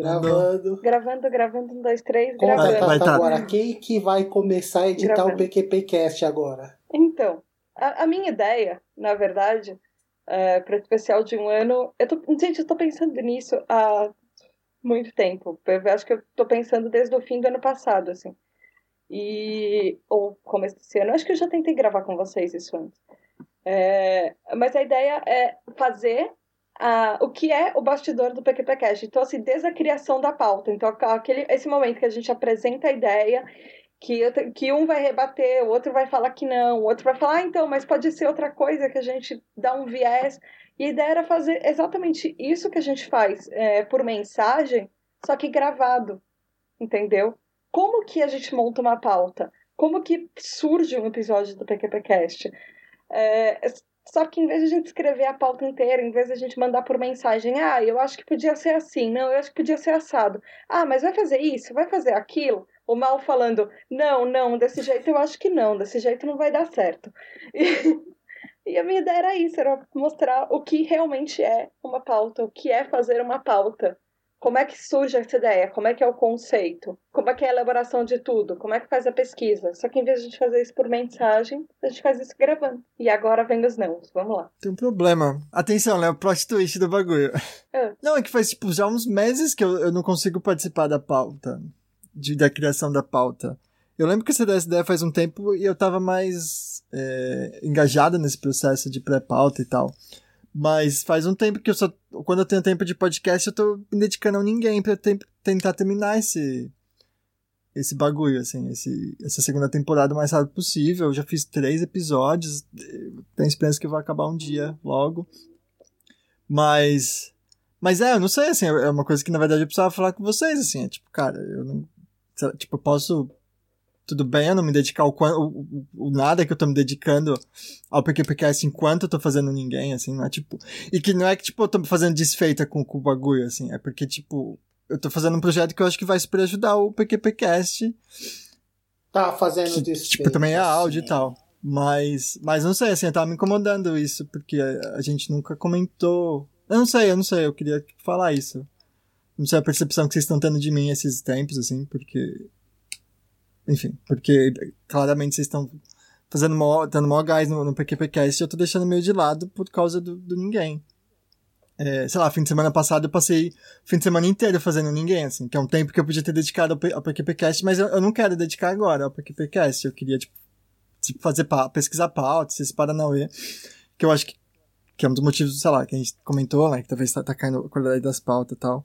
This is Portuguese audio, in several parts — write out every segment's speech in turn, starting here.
Gravando. Gravando, gravando, um, dois, três, Conta, gravando. Tata, tá. agora. Quem que vai começar a editar Gravando. o PQPcast agora? Então, a, a minha ideia, na verdade, é, para o especial de um ano. Eu tô, gente, eu tô pensando nisso há muito tempo. Eu acho que eu tô pensando desde o fim do ano passado, assim. E. Ou começo desse ano. Eu acho que eu já tentei gravar com vocês isso antes. É, mas a ideia é fazer a, o que é o bastidor do PQPcast. Então, assim, desde a criação da pauta. Então, aquele, esse momento que a gente apresenta a ideia que, que um vai rebater, o outro vai falar que não, o outro vai falar, ah, então, mas pode ser outra coisa que a gente dá um viés. E a ideia era fazer exatamente isso que a gente faz é, por mensagem, só que gravado, entendeu? Como que a gente monta uma pauta? Como que surge um episódio do PQPcast? É, só que em vez de a gente escrever a pauta inteira, em vez de a gente mandar por mensagem, ah, eu acho que podia ser assim, não, eu acho que podia ser assado. Ah, mas vai fazer isso? Vai fazer aquilo? O mal falando, não, não, desse jeito eu acho que não, desse jeito não vai dar certo. E, e a minha ideia era isso, era mostrar o que realmente é uma pauta, o que é fazer uma pauta. Como é que surge essa ideia? Como é que é o conceito? Como é que é a elaboração de tudo? Como é que faz a pesquisa? Só que em vez de a gente fazer isso por mensagem, a gente faz isso gravando. E agora vem os nãos. Vamos lá. Tem um problema. Atenção, né? O plot twist do bagulho. Ah. Não, é que faz, tipo, já uns meses que eu, eu não consigo participar da pauta. De, da criação da pauta. Eu lembro que você deu essa ideia faz um tempo e eu tava mais é, engajado nesse processo de pré-pauta e tal. Mas faz um tempo que eu só. Quando eu tenho tempo de podcast, eu tô me dedicando a ninguém pra tem- tentar terminar esse. Esse bagulho, assim, esse, essa segunda temporada o mais rápido possível. Eu já fiz três episódios. Tenho esperança que vai acabar um dia logo. Mas. Mas é, eu não sei, assim, é uma coisa que na verdade eu precisava falar com vocês, assim. É tipo, cara, eu não. Tipo, eu posso. Tudo bem eu não me dedicar o, nada que eu tô me dedicando ao PQPcast enquanto eu tô fazendo ninguém, assim, não é tipo. E que não é que, tipo, eu tô fazendo desfeita com, com o bagulho, assim. É porque, tipo, eu tô fazendo um projeto que eu acho que vai super ajudar o PQPcast. Tá fazendo Que, desfeita. tipo, também é áudio e tal. Mas, mas não sei, assim, tava me incomodando isso, porque a, a gente nunca comentou. Eu não sei, eu não sei, eu queria falar isso. Não sei a percepção que vocês estão tendo de mim esses tempos, assim, porque. Enfim, porque claramente vocês estão fazendo mó, dando maior gás no, no PQPcast e eu tô deixando meio de lado por causa do, do ninguém. É, sei lá, fim de semana passado eu passei o fim de semana inteiro fazendo ninguém, assim, que é um tempo que eu podia ter dedicado ao, ao PQPcast, mas eu, eu não quero dedicar agora ao PQPcast. Eu queria, tipo, tipo, fazer pa pesquisar pauta, esses Paranauê, que eu acho que, que é um dos motivos, sei lá, que a gente comentou, né, que talvez tá, tá caindo a qualidade das pautas e tal.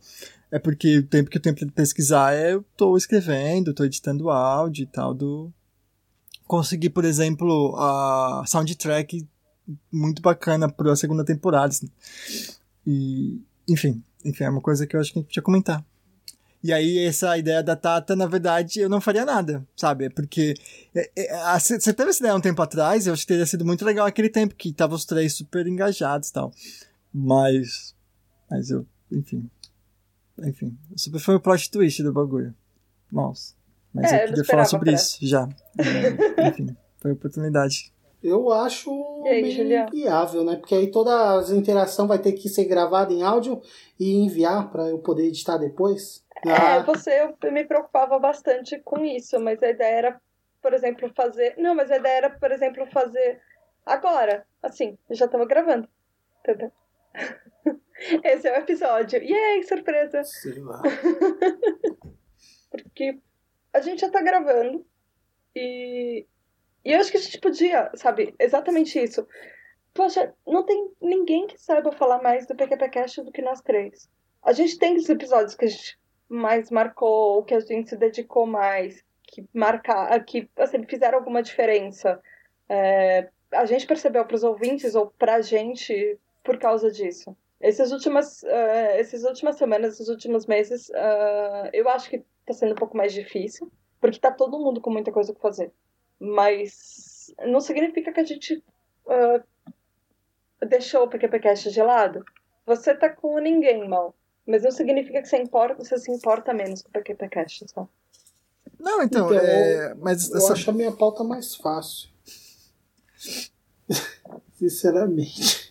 É porque o tempo que eu tenho pra pesquisar é eu tô escrevendo, tô editando áudio e tal, do... Consegui, por exemplo, a soundtrack muito bacana pra segunda temporada, assim. E, enfim, enfim, é uma coisa que eu acho que a gente podia comentar. E aí, essa ideia da Tata, na verdade, eu não faria nada, sabe? É Porque é, é, você você teve essa ideia um tempo atrás, eu acho que teria sido muito legal aquele tempo que tava os três super engajados e tal. Mas. Mas eu. Enfim. Enfim. Super foi o plot twist do bagulho. Nossa. Mas É, eu eu queria falar esperava sobre por isso já. É, enfim. Foi a oportunidade. Eu acho aí, meio Julião? inviável, né? Porque aí toda as interação vai ter que ser gravada em áudio e enviar pra eu poder editar depois. É, Ah, você eu me preocupava bastante com isso, mas a ideia era, por exemplo, fazer. Não, mas a ideia era, por exemplo, fazer agora. Assim, eu já tava gravando. Entendeu? Esse é o episódio. E aí, surpresa! sei lá. Porque a gente já tá gravando e. E eu acho que a gente podia, sabe, exatamente isso. Poxa, não tem ninguém que saiba falar mais do PQPcast do que nós três. A gente tem os episódios que a gente mais marcou, que a gente se dedicou mais, que marcar, que assim, fizeram alguma diferença. É, a gente percebeu para os ouvintes ou para a gente por causa disso. Essas últimas, essas últimas semanas, esses últimos meses, ah, eu acho que está sendo um pouco mais difícil, porque tá todo mundo com muita coisa para fazer. Mas não significa que a gente ah, deixou o PQPcast de lado. Você tá com ninguém, mal. Mas não significa que você, importa, você se importa menos com o PQPcast, só. Não, então, Então, é, mas Eu essa- acho a minha pauta mais fácil. Sinceramente.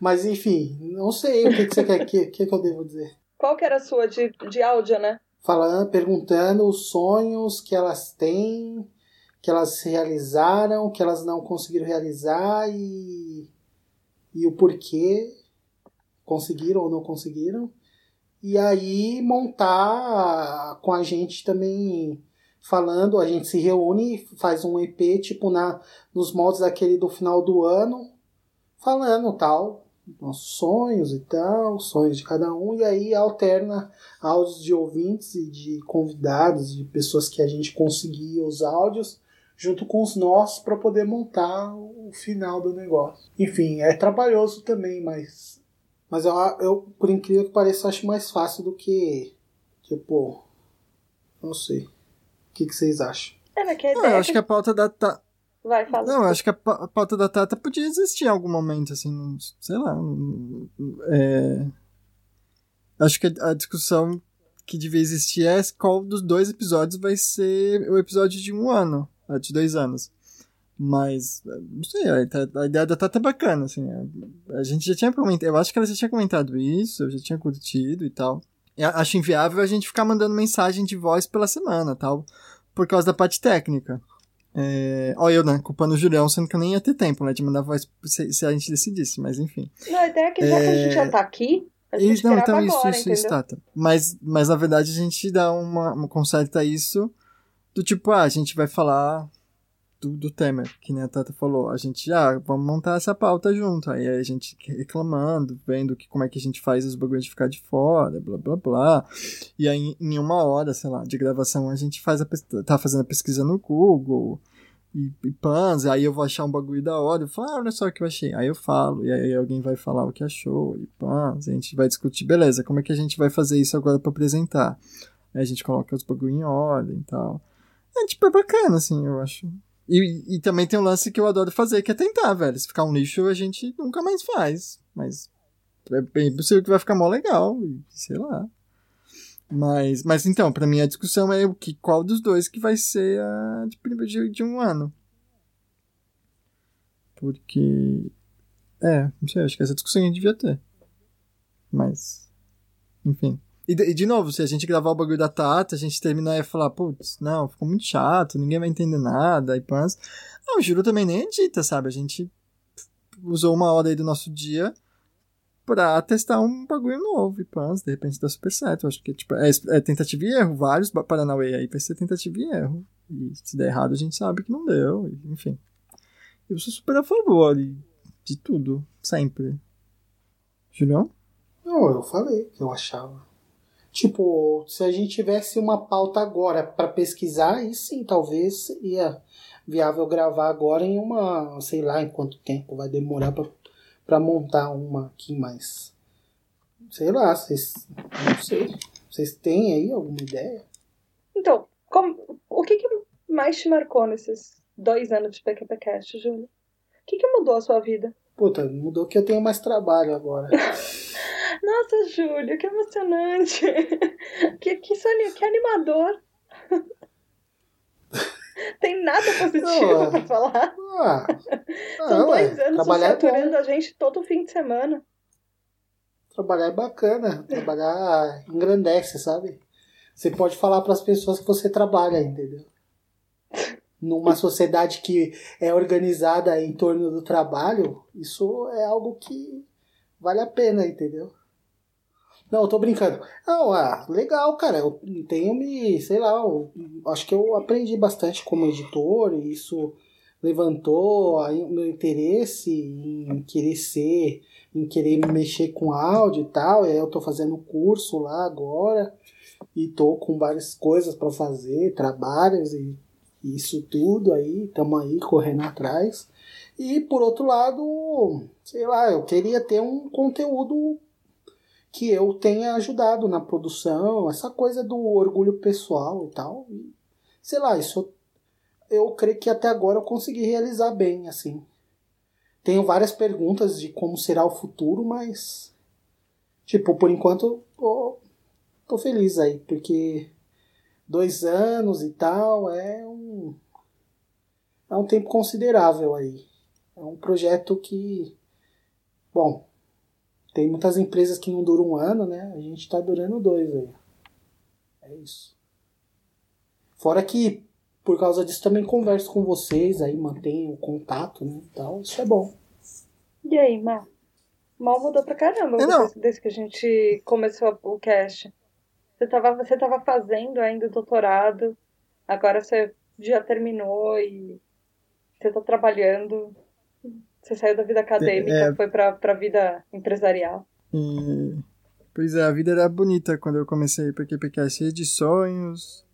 Mas enfim, não sei o que, que você quer. O que, que, que eu devo dizer? Qual que era a sua de, de áudio, né? Falando, perguntando os sonhos que elas têm, que elas realizaram, que elas não conseguiram realizar e, e o porquê conseguiram ou não conseguiram. E aí montar com a gente também falando, a gente se reúne, faz um EP tipo na nos moldes daquele do final do ano, falando tal, nossos sonhos e tal, sonhos de cada um, e aí alterna áudios de ouvintes e de convidados, de pessoas que a gente conseguia os áudios, junto com os nossos para poder montar o final do negócio. Enfim, é trabalhoso também, mas mas eu, eu por incrível que pareça acho mais fácil do que tipo não sei. O que, que vocês acham? É, mas que a Não, ideia eu acho que a pauta da ta... Vai, fala. Não, eu acho que a pa- a pauta da Tata podia existir em algum momento, assim, sei lá. É... Acho que a discussão que devia existir é qual dos dois episódios vai ser o episódio de um ano, a de dois anos. Mas, não sei, a, ideia da Tata é bacana, assim. A, a gente já tinha comentado, eu acho que ela já tinha comentado isso, eu já tinha curtido e tal. E a- acho inviável a gente ficar mandando mensagem de voz pela semana, tal, por causa da parte técnica. É, ó, eu, né, culpando o Julião, sendo que eu nem ia ter tempo, né, de mandar voz se, se a gente decidisse, mas enfim. Não, a ideia é que já que a gente já tá aqui, a gente Isso, não, então isso, agora, isso, isso, Tata. Mas, mas na verdade a gente dá uma, uma conserta isso do tipo, ah, a gente vai falar do, do Temer, que nem a Tata falou. A gente, ah, vamos montar essa pauta junto. Aí a gente reclamando, vendo que, como é que a gente faz os bagulhos de ficar de fora, blá blá blá. E aí em uma hora, sei lá, de gravação a gente faz a, tá fazendo a pesquisa no Google. E, e pans, aí eu vou achar um bagulho da hora, eu falo, ah, olha só o que eu achei. Aí eu falo, e aí alguém vai falar o que achou, e pans, a gente vai discutir, beleza, como é que a gente vai fazer isso agora pra apresentar? Aí a gente coloca os bagulho em ordem e tal. É, tipo, é bacana, assim, eu acho. E, e também tem um lance que eu adoro fazer, que é tentar, velho. Se ficar um lixo, a gente nunca mais faz. Mas é bem possível que vai ficar mó legal, sei lá. Mas, mas então, pra mim a discussão é o que, qual dos dois que vai ser a de, de um ano. Porque. É, não sei, acho que essa discussão a gente devia ter. Mas. Enfim. E, e de novo, se a gente gravar o bagulho da Tata, a gente terminar e falar, putz, não, ficou muito chato, ninguém vai entender nada, e pans. Não, o Juro também nem edita, sabe? A gente usou uma hora aí do nosso dia pra testar um bagulho novo, e pans, de repente dá super certo. Eu acho que tipo, é, é tentativa e erro, vários Paranauê aí vai ser tentativa e erro. E se der errado, a gente sabe que não deu, e, enfim. Eu sou super a favor de tudo, sempre. Julião? Não, eu falei que eu achava. Tipo, se a gente tivesse uma pauta agora para pesquisar, aí sim, talvez seria viável gravar agora em uma, sei lá, em quanto tempo vai demorar para montar uma aqui, mas sei lá, vocês não sei. Vocês têm aí alguma ideia? Então, como- o que, que mais te marcou nesses dois anos de PQPcast, Júlio? O que, que mudou a sua vida? Puta, mudou que eu tenho mais trabalho agora. Nossa, Júlio, que emocionante! Que, que, sonho, que animador! Tem nada positivo Não, pra falar. Ah, São não, é, dois anos você trabalhar é saturando a gente todo fim de semana. Trabalhar é bacana. Trabalhar engrandece, sabe? Você pode falar para as pessoas que você trabalha, entendeu? Numa sociedade que é organizada em torno do trabalho, isso é algo que vale a pena, entendeu? Não, eu tô brincando. Não, ah, legal, cara. Eu tenho me, sei lá, acho que eu aprendi bastante como editor e isso levantou o meu interesse em querer ser, em querer mexer com áudio e tal. E aí eu tô fazendo curso lá agora e tô com várias coisas para fazer, trabalhos e isso tudo aí, estamos aí correndo atrás. E por outro lado, sei lá, eu queria ter um conteúdo que eu tenha ajudado na produção, essa coisa do orgulho pessoal e tal. E, sei lá, isso eu, eu creio que até agora eu consegui realizar bem, assim. Tenho várias perguntas de como será o futuro, mas tipo, por enquanto tô, tô feliz aí, porque dois anos e tal é um é um tempo considerável aí. É um projeto que, bom, Tem muitas empresas que não duram um ano, né? A gente tá durando dois aí. É isso. Fora que, por causa disso, também converso com vocês, aí mantenho o contato, né? Tal. Isso é bom. E aí, Má? Mal mudou pra caramba É, não. desde, desde que a gente começou o cast. Você tava, você tava fazendo ainda o doutorado, agora você já terminou e você tá trabalhando. Você saiu da vida acadêmica, É. foi pra, pra vida empresarial. E... Pois é, a vida era bonita quando eu comecei, porque porque é cheio de sonhos,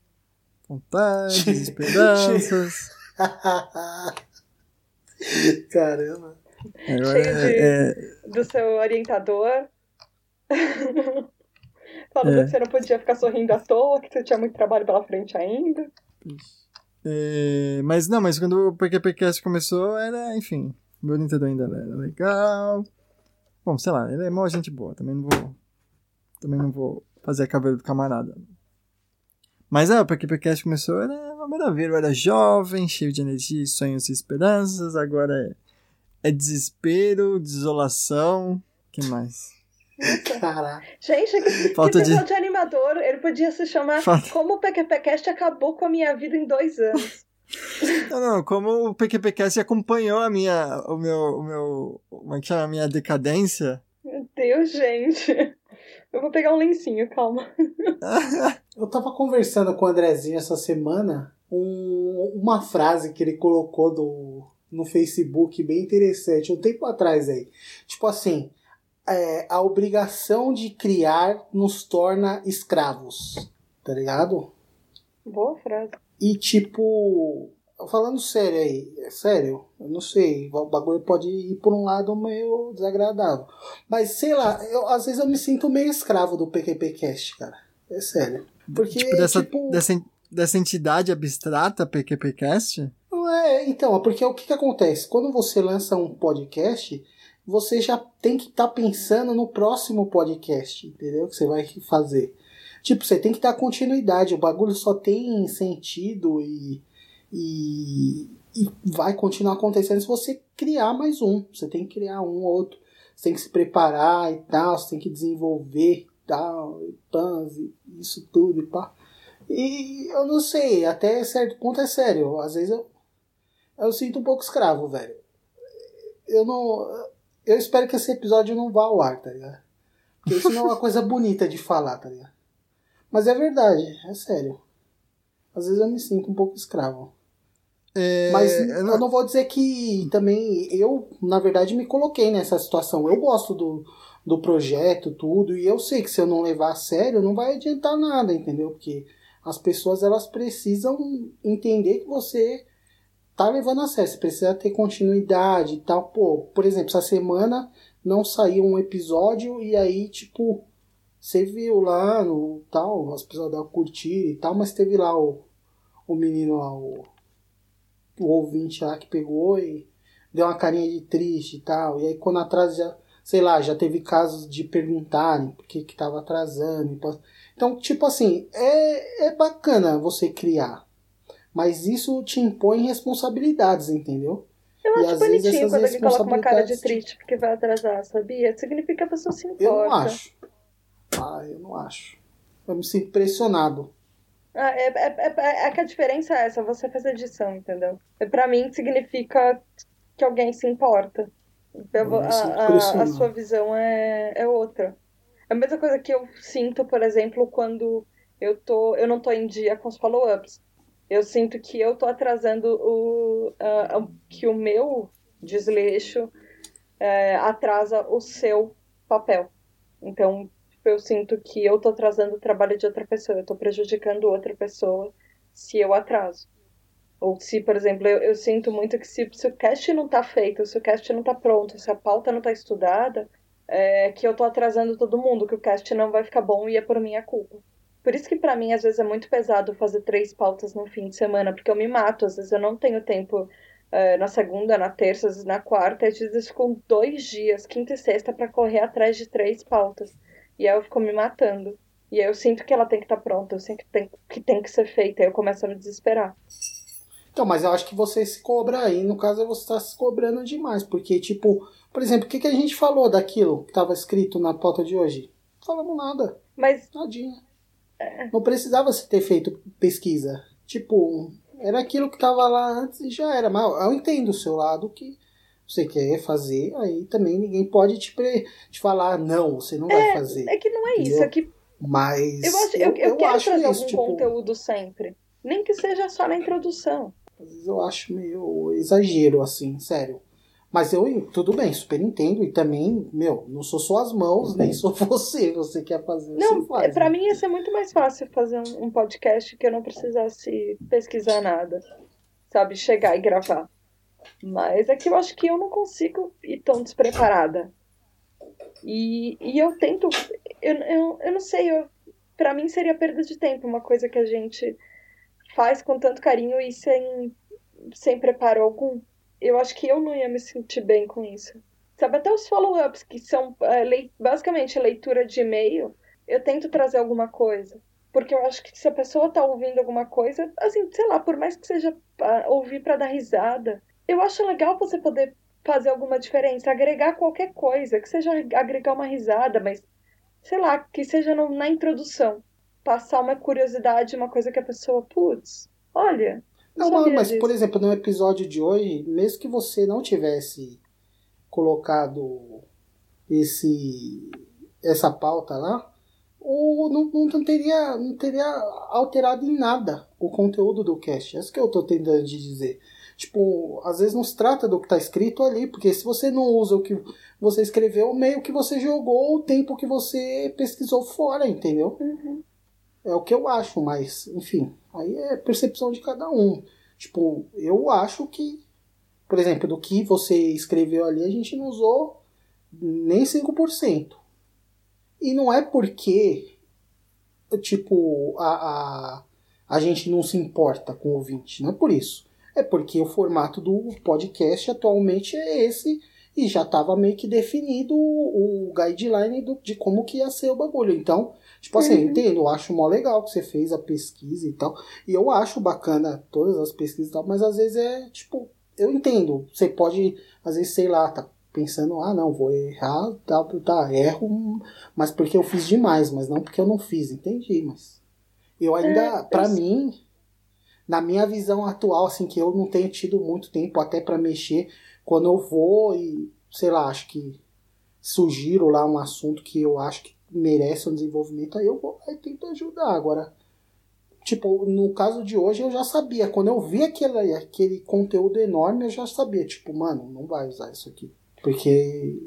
vontades, esperanças. Caramba. Cheio de- é, é, Do seu orientador. Falando É. que você não podia ficar sorrindo à toa, que você tinha muito trabalho pela frente ainda. é, mas não, mas quando o PQPcast começou, era, enfim, meu orientador ainda era legal. Bom, sei lá, ele é mó gente boa, também não vou. Também não vou fazer a cabelo do camarada. Mas é, o PQPcast começou, era uma maravilha, eu era jovem, cheio de energia, sonhos e esperanças, agora é, é desespero, desolação, que mais? Caraca. Gente, que, Falta que de- de... animador. Ele podia se chamar Falta- Como o PQPcast acabou com a minha vida em dois anos. Não, não, como o PQPcast acompanhou a minha, o meu, o meu, como é que chama, a minha decadência, Meu Deus, gente. Eu vou pegar um lencinho, calma. Eu tava conversando com o Andrezinho essa semana, um- uma frase que ele colocou do, no Facebook bem interessante, um tempo atrás aí. Tipo assim, é, a obrigação de criar nos torna escravos, tá ligado? Boa frase. E tipo, falando sério aí, é sério, eu não sei, o bagulho pode ir por um lado meio desagradável. Mas sei lá, eu, às vezes eu me sinto meio escravo do PQPcast, cara. É sério. Porque, tipo, dessa, tipo, dessa, dessa entidade abstrata PQPcast, Não é, então, é porque o que, que acontece? Quando você lança um podcast, você já tem que estar pensando no próximo podcast, entendeu? Que você vai fazer. Tipo, você tem que dar continuidade, o bagulho só tem sentido e, e, e vai continuar acontecendo se você criar mais um. Você tem que criar um ou outro. Você tem que se preparar e tal, você tem que desenvolver e tal, e pans, e isso tudo e pá. E eu não sei, até certo ponto é sério. Às vezes eu, eu sinto um pouco escravo, velho. Eu não. Eu espero que esse episódio não vá ao ar, tá ligado? Porque isso não é uma coisa bonita de falar, tá ligado? Mas é verdade, é sério. Às vezes eu me sinto um pouco escravo. é, Mas eu eu não- não vou dizer que também eu, na verdade, me coloquei nessa situação. Eu gosto do, do projeto, tudo, e eu sei que se eu não levar a sério, não vai adiantar nada, entendeu? Porque as pessoas elas precisam entender que você tá levando a sério, você precisa ter continuidade e tal. Pô, por exemplo, essa semana não saiu um episódio e aí, tipo, você viu lá no tal, as pessoas da curtir e tal, mas teve lá o, o menino lá, o, o ouvinte lá que pegou e deu uma carinha de triste e tal. E aí quando atrasa já, sei lá, já teve casos de perguntarem por que que tava atrasando. e. Então, tipo assim, é, é bacana você criar. Mas isso te impõe responsabilidades, entendeu? Eu E acho vezes bonitinho essas quando ele coloca uma cara de triste porque vai atrasar, sabia? Significa que a pessoa se importa. Eu não acho. Ah, eu não acho. Eu me sinto pressionado. Ah, é, é, é, é que a diferença é essa, você faz edição, entendeu? E Pra mim significa que alguém se importa. Eu a, a- a sua visão é, é outra. É a mesma coisa que eu sinto, por exemplo, quando eu, tô, eu não tô em dia com os follow-ups. Eu sinto que eu tô atrasando o, a- que o meu desleixo é, atrasa o seu papel. Então, tipo, eu sinto que eu tô atrasando o trabalho de outra pessoa, eu tô prejudicando outra pessoa se eu atraso. Ou se, por exemplo, eu, eu sinto muito que se, se o cast não tá feito, se o cast não tá pronto, se a pauta não tá estudada, é que eu tô atrasando todo mundo, que o cast não vai ficar bom e é por minha culpa. Por isso que pra mim, às vezes, é muito pesado fazer três pautas no fim de semana, porque eu me mato, às vezes eu não tenho tempo é, na segunda, na terça, às vezes na quarta, às vezes com dois dias, quinta e sexta, pra correr atrás de três pautas. E aí eu fico me matando. E aí eu sinto que ela tem que estar pronta, eu sinto que tem, que tem que ser feita, aí eu começo a me desesperar. Então, mas eu acho que você se cobra aí, no caso você está se cobrando demais, porque tipo, Por exemplo, o que, que a gente falou daquilo que estava escrito na pauta de hoje? Não falamos nada. Mas. Nadinha. É. Não precisava se ter feito pesquisa. Tipo, era aquilo que estava lá antes e já era. Mas eu entendo o seu lado que você quer fazer, aí também ninguém pode te, pre... te falar, não, você não é, vai fazer. É que não é isso, é que. Mas. Eu, acho, eu, eu, eu quero acho trazer isso, algum tipo... conteúdo sempre. Nem que seja só na introdução. Às vezes eu acho meio exagero, assim, sério. Mas eu, tudo bem, super entendo. E também, meu, não sou suas mãos, nem sou você. Você quer fazer, não, faz. Pra né? mim ia ser muito mais fácil fazer um, um podcast que eu não precisasse pesquisar nada. Sabe, chegar e gravar. Mas é que eu acho que eu não consigo ir tão despreparada. E, e eu tento. Eu, eu, eu não sei, eu, pra mim seria perda de tempo uma coisa que a gente faz com tanto carinho e sem, sem preparo algum. Eu acho que eu não ia me sentir bem com isso. Sabe, até os follow-ups, que são é, basicamente leitura de e-mail, eu tento trazer alguma coisa. Porque eu acho que se a pessoa tá ouvindo alguma coisa, assim, sei lá, por mais que seja pra ouvir para dar risada, eu acho legal você poder fazer alguma diferença, agregar qualquer coisa, que seja agregar uma risada, mas sei lá, que seja no, na introdução. Passar uma curiosidade, uma coisa que a pessoa, putz, olha. Não, não mas disso. por exemplo, no episódio de hoje, mesmo que você não tivesse colocado esse essa pauta lá, ou não, não, teria, não teria alterado em nada o conteúdo do cast. É isso que eu estou tentando dizer. Tipo, às vezes não se trata do que está escrito ali, porque se você não usa o que você escreveu, meio que você jogou o tempo que você pesquisou fora, entendeu? Uhum. É o que eu acho, mas, enfim, aí é percepção de cada um. Tipo, eu acho que, por exemplo, do que você escreveu ali, a gente não usou nem 5%. E não é porque, tipo, a, a, a gente não se importa com o ouvinte, não é por isso. É porque o formato do podcast atualmente é esse e já estava meio que definido o, o guideline do, de como que ia ser o bagulho. Então, tipo assim, uhum. eu entendo, eu acho mó legal que você fez a pesquisa e tal. E eu acho bacana todas as pesquisas e tal, mas às vezes é, tipo, eu entendo. Você pode, às vezes, sei lá, tá pensando, ah, não, vou errar, tá, tá, erro, mas porque eu fiz demais, mas não porque eu não fiz, entendi, mas eu ainda, é, para mim, na minha visão atual, assim, que eu não tenho tido muito tempo até para mexer, quando eu vou e, sei lá, acho que sugiro lá um assunto que eu acho que merece um desenvolvimento, aí eu vou e tento ajudar. Agora, tipo, no caso de hoje eu já sabia, quando eu vi aquele, aquele conteúdo enorme, eu já sabia, tipo, mano, não vai usar isso aqui. Porque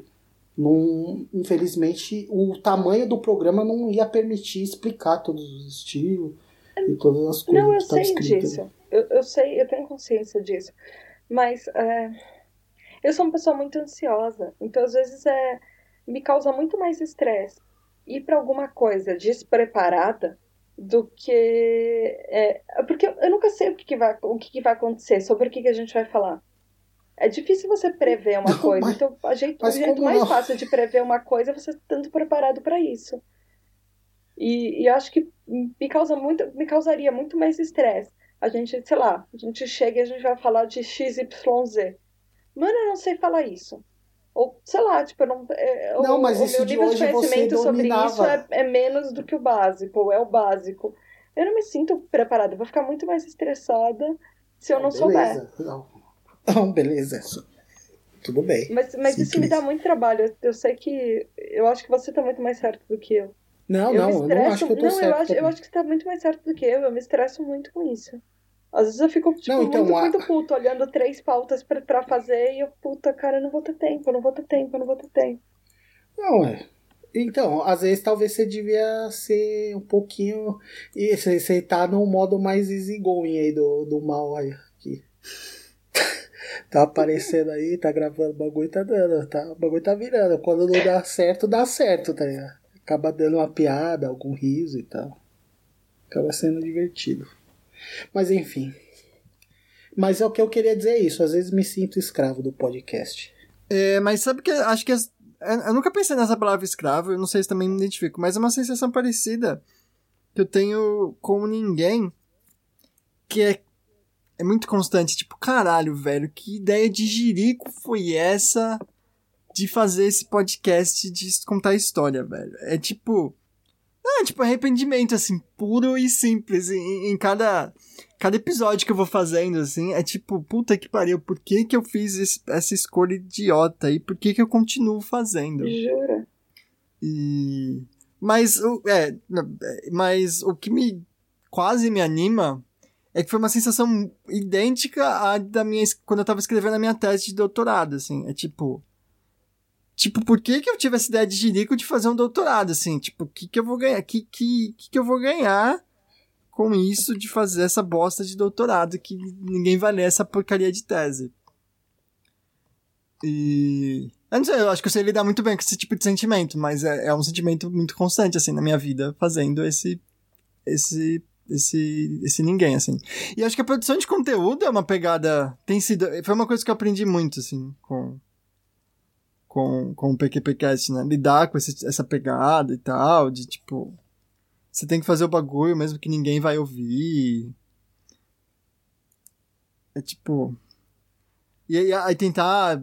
não, infelizmente o tamanho do programa não ia permitir explicar todos os estilos e todas as coisas. Não, eu sei disso. Eu, eu sei, eu tenho consciência disso. Mas é, eu sou uma pessoa muito ansiosa. Então, às vezes, é, me causa muito mais estresse ir para alguma coisa despreparada do que. É, porque eu nunca sei o que, que vai, o que, que, vai acontecer, sobre o que, que a gente vai falar. É difícil você prever uma coisa. Mas, então, a gente, o jeito mais não? fácil de prever uma coisa é você estando preparado para isso. E, e acho que me causa muito, me causaria muito mais estresse. A gente, sei lá, a gente chega e a gente vai falar de XYZ. Mano, eu não sei falar isso. Ou, sei lá, tipo, eu não. É, não, o, mas o meu nível de conhecimento sobre isso é, é, menos do que o básico, ou é o básico. Eu não me sinto preparada, eu vou ficar muito mais estressada se eu não, não beleza. souber. Não. não, beleza. Tudo bem. Mas, mas isso me dá muito trabalho. Eu sei que. Eu acho que você tá muito mais certo do que eu. Não, eu não, eu não acho que eu tô não, certo. Eu acho, eu acho que você tá muito mais certo do que eu. Eu me estresso muito com isso. Às vezes eu fico, tipo, não, então, muito, a... muito puto, olhando três pautas pra, pra fazer e eu, puta, cara, eu não vou ter tempo, eu não vou ter tempo, eu não vou ter tempo. Não, é. Então, às vezes talvez você devia ser um pouquinho. E você, tá no modo mais easygoing aí do, do mal aí. Aqui. tá aparecendo aí, tá gravando, o bagulho tá dando, tá, o bagulho tá virando. Quando não dá certo, dá certo, tá ligado? Acaba dando uma piada, algum riso e tal. Acaba sendo divertido. Mas enfim. Mas é o que eu queria dizer é isso. Às vezes me sinto escravo do podcast. É, mas sabe que acho que as, eu nunca pensei nessa palavra escravo, eu não sei se também me identifico, mas é uma sensação parecida que eu tenho com ninguém que é, é muito constante, tipo, caralho, velho, que ideia de jirico foi essa de fazer esse podcast de contar história, velho. É tipo. É tipo arrependimento, assim, puro e simples. Em, em cada, cada episódio que eu vou fazendo, assim, é tipo, puta que pariu, por que que eu fiz esse, essa escolha idiota e por que que eu continuo fazendo? Jura? E. Mas, é, mas o que me quase me anima é que foi uma sensação idêntica à da minha quando eu tava escrevendo a minha tese de doutorado, assim. É tipo, tipo, por que que eu tive essa ideia de jirico de fazer um doutorado, assim? Tipo, o que que eu vou ganhar? Que, que, que que eu vou ganhar com isso de fazer essa bosta de doutorado que ninguém vai ler essa porcaria de tese? E... Eu não sei, eu acho que eu sei lidar muito bem com esse tipo de sentimento, mas é, é um sentimento muito constante, assim, na minha vida, fazendo esse, esse, esse, esse ninguém, assim. E acho que a produção de conteúdo é uma pegada, tem sido, foi uma coisa que eu aprendi muito, assim, com, com, com o PQPcast, né? Lidar com esse, essa pegada e tal, de, tipo, você tem que fazer o bagulho mesmo que ninguém vai ouvir. É tipo... E aí tentar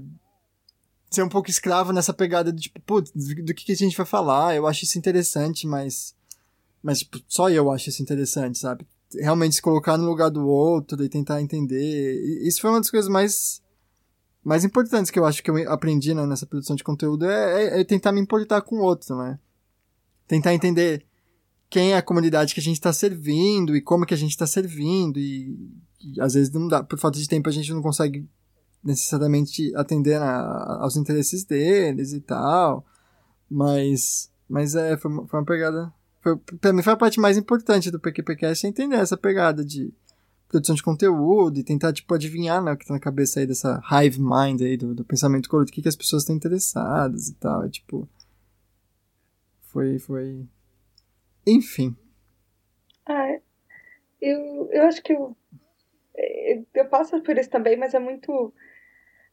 ser um pouco escravo nessa pegada de tipo, putz, do que, que a gente vai falar? Eu acho isso interessante, mas. Mas, tipo, só eu acho isso interessante, sabe? Realmente se colocar no lugar do outro e tentar entender. Isso foi uma das coisas mais. Mais importantes que eu acho que eu aprendi né, nessa produção de conteúdo é, é, é tentar me importar com o outro, né? Tentar entender quem é a comunidade que a gente está servindo e como que a gente está servindo e, e, às vezes não dá, por falta de tempo a gente não consegue necessariamente atender a, aos interesses deles e tal. Mas, mas é, foi, uma, foi uma pegada. Foi, pra mim foi a parte mais importante do PQPcast é entender essa pegada de produção de conteúdo e tentar, tipo, adivinhar né, o que tá na cabeça aí dessa hive mind aí, do, do pensamento coletivo, o que, que as pessoas estão interessadas e tal. É tipo. Foi. foi... Enfim. Ah, eu, eu acho que eu, eu passo por isso também, mas é muito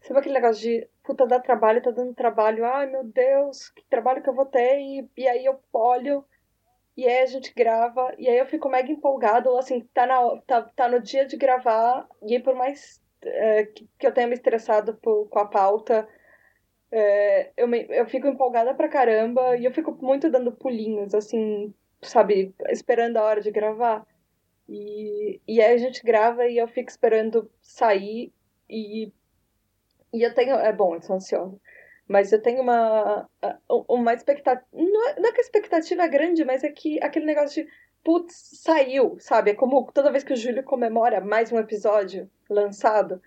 Sabe aquele negócio de puta dá trabalho, tá dando trabalho, ai meu Deus, que trabalho que eu vou ter, e, e aí eu olho, e aí a gente grava, e aí eu fico mega empolgado, assim, tá, na, tá, tá no dia de gravar, e por mais é, que, que, eu tenha me estressado por, com a pauta, é, eu, me, eu fico empolgada pra caramba, e eu fico muito dando pulinhos, assim, sabe, esperando a hora de gravar. E, e aí a gente grava e eu fico esperando sair e e eu tenho. É bom, eu sou ansiosa. Mas eu tenho uma, uma expectativa. Não é, não é que a expectativa é grande, mas é que aquele negócio de. Putz, saiu, sabe? É como toda vez que o Júlio comemora mais um episódio lançado.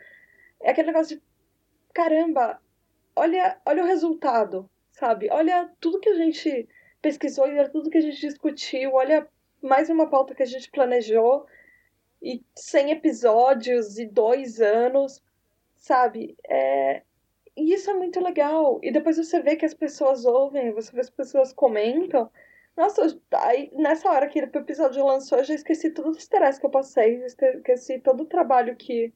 É aquele negócio de. Caramba, olha, olha o resultado, sabe? Olha tudo que a gente pesquisou, olha tudo que a gente discutiu, olha mais uma pauta que a gente planejou. E 100 episódios e dois anos sabe? É... E isso é muito legal. E depois você vê que as pessoas ouvem, você vê as pessoas comentam. Nossa, aí nessa hora que o episódio lançou, eu já esqueci todo o estresse que eu passei, esqueci todo o trabalho que,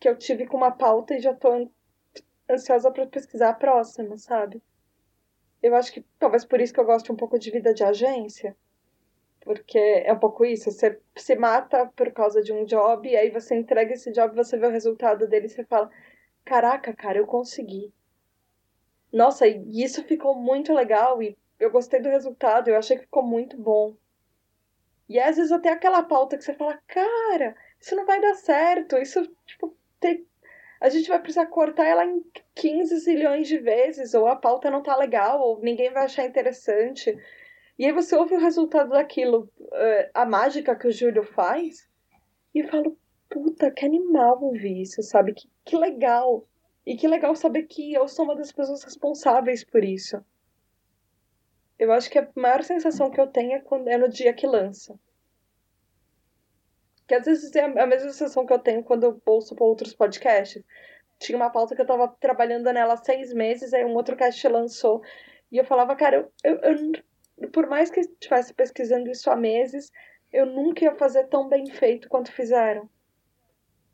que eu tive com uma pauta e já tô ansiosa para pesquisar a próxima, sabe? Eu acho que talvez por isso que eu gosto um pouco de vida de agência. Porque é um pouco isso, você se mata por causa de um job, e aí você entrega esse job, você vê o resultado dele e você fala: Caraca, cara, eu consegui. Nossa, e isso ficou muito legal, e eu gostei do resultado, eu achei que ficou muito bom. E às vezes até aquela pauta que você fala: Cara, isso não vai dar certo, isso, tipo, tem... a gente vai precisar cortar ela em 15 zilhões de vezes, ou a pauta não tá legal, ou ninguém vai achar interessante. E aí você ouve o resultado daquilo, eh, a mágica que o Júlio faz, e eu falo, puta, que animal ouvir isso, sabe? Que, que legal. E que legal saber que eu sou uma das pessoas responsáveis por isso. Eu acho que a maior sensação que eu tenho é, quando, é no dia que lança. Que às vezes é a mesma sensação que eu tenho quando eu ouço para outros podcasts. Tinha uma pauta que eu tava trabalhando nela há seis meses, aí um outro cast lançou. E eu falava, cara, eu, eu, eu por mais que estivesse pesquisando isso há meses, eu nunca ia fazer tão bem feito quanto fizeram.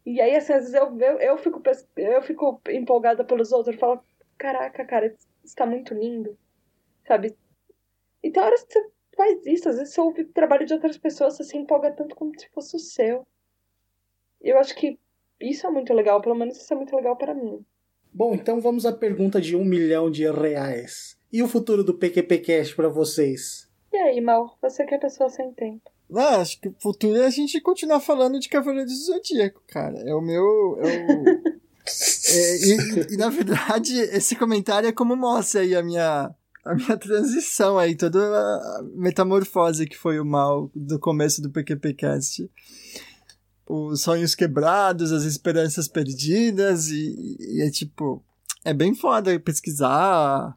E aí, assim, às vezes eu, eu, eu, fico, eu fico empolgada pelos outros, eu falo, caraca, cara, está muito lindo, sabe? E tem horas que você faz isso, às vezes você ouve o trabalho de outras pessoas, você se empolga tanto como se fosse o seu. Eu acho que isso é muito legal, pelo menos isso é muito legal para mim. Bom, então vamos à pergunta de um milhão de reais. E o futuro do PQPcast para vocês? E aí, Mal? Você que é pessoa sem tempo. Ah, acho que o futuro é a gente continuar falando de Cavaleiro do Zodíaco, cara. É o meu. É o... é, e, e, na verdade, esse comentário é como mostra aí a minha, a minha transição aí, toda a metamorfose que foi o mal do começo do PQPcast. Os sonhos quebrados, as esperanças perdidas, e, e é tipo. É bem foda pesquisar.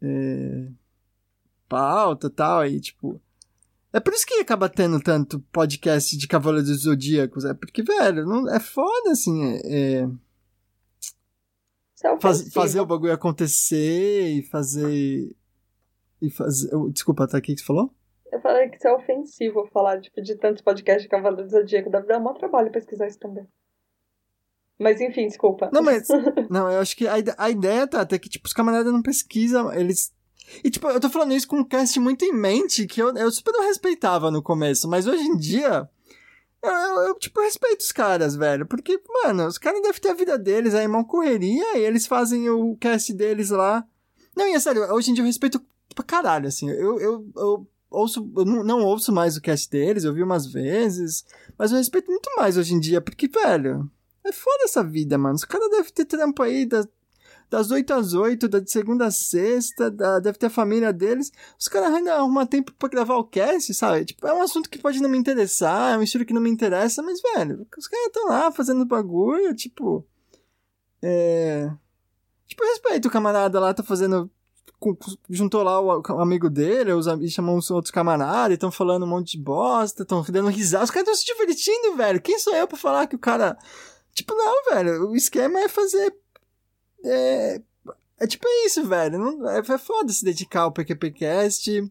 É, pauta e tal, aí tipo. É por isso que acaba tendo tanto podcast de Cavaleiros dos Zodíacos. É porque, velho, não, é foda, assim. É, é... Faz, fazer o bagulho acontecer e fazer. E fazer. Desculpa, tá aqui que você falou? Eu falei que isso é ofensivo falar tipo, de tantos podcasts de Cavaleiros do Zodíaco. Deve dar um trabalho pesquisar isso também. Mas enfim, desculpa. Não, mas. não, eu acho que a, a ideia tá até que, tipo, os camaradas não pesquisam, eles e, tipo, eu tô falando isso com um cast muito em mente, que eu, eu super não respeitava no começo, mas hoje em dia. Eu, eu, eu, tipo, respeito os caras, velho. Porque, mano, os caras devem ter a vida deles aí, uma correria, e eles fazem o cast deles lá. Não, e é sério, hoje em dia eu respeito pra caralho, assim. Eu, eu, eu ouço, eu não, não ouço mais o cast deles, eu vi umas vezes, mas eu respeito muito mais hoje em dia, porque, velho, é foda essa vida, mano. Os caras devem ter trampo aí da das 8 às 8, da de segunda a sexta, da, deve ter a família deles. Os caras ainda arrumam tempo pra gravar o cast, sabe? Tipo, é um assunto que pode não me interessar, é um estilo que não me interessa, mas, velho, os caras estão lá fazendo bagulho, tipo. É. Tipo, respeito o camarada lá, tá fazendo. Juntou lá o, amigo dele, os, e chamou os outros camaradas, estão falando um monte de bosta, estão dando risada. Os caras estão se divertindo, velho. Quem sou eu pra falar que o cara. Tipo, não, velho. O esquema é fazer é, é tipo isso, velho. Não, é, é foda se dedicar ao PQPcast,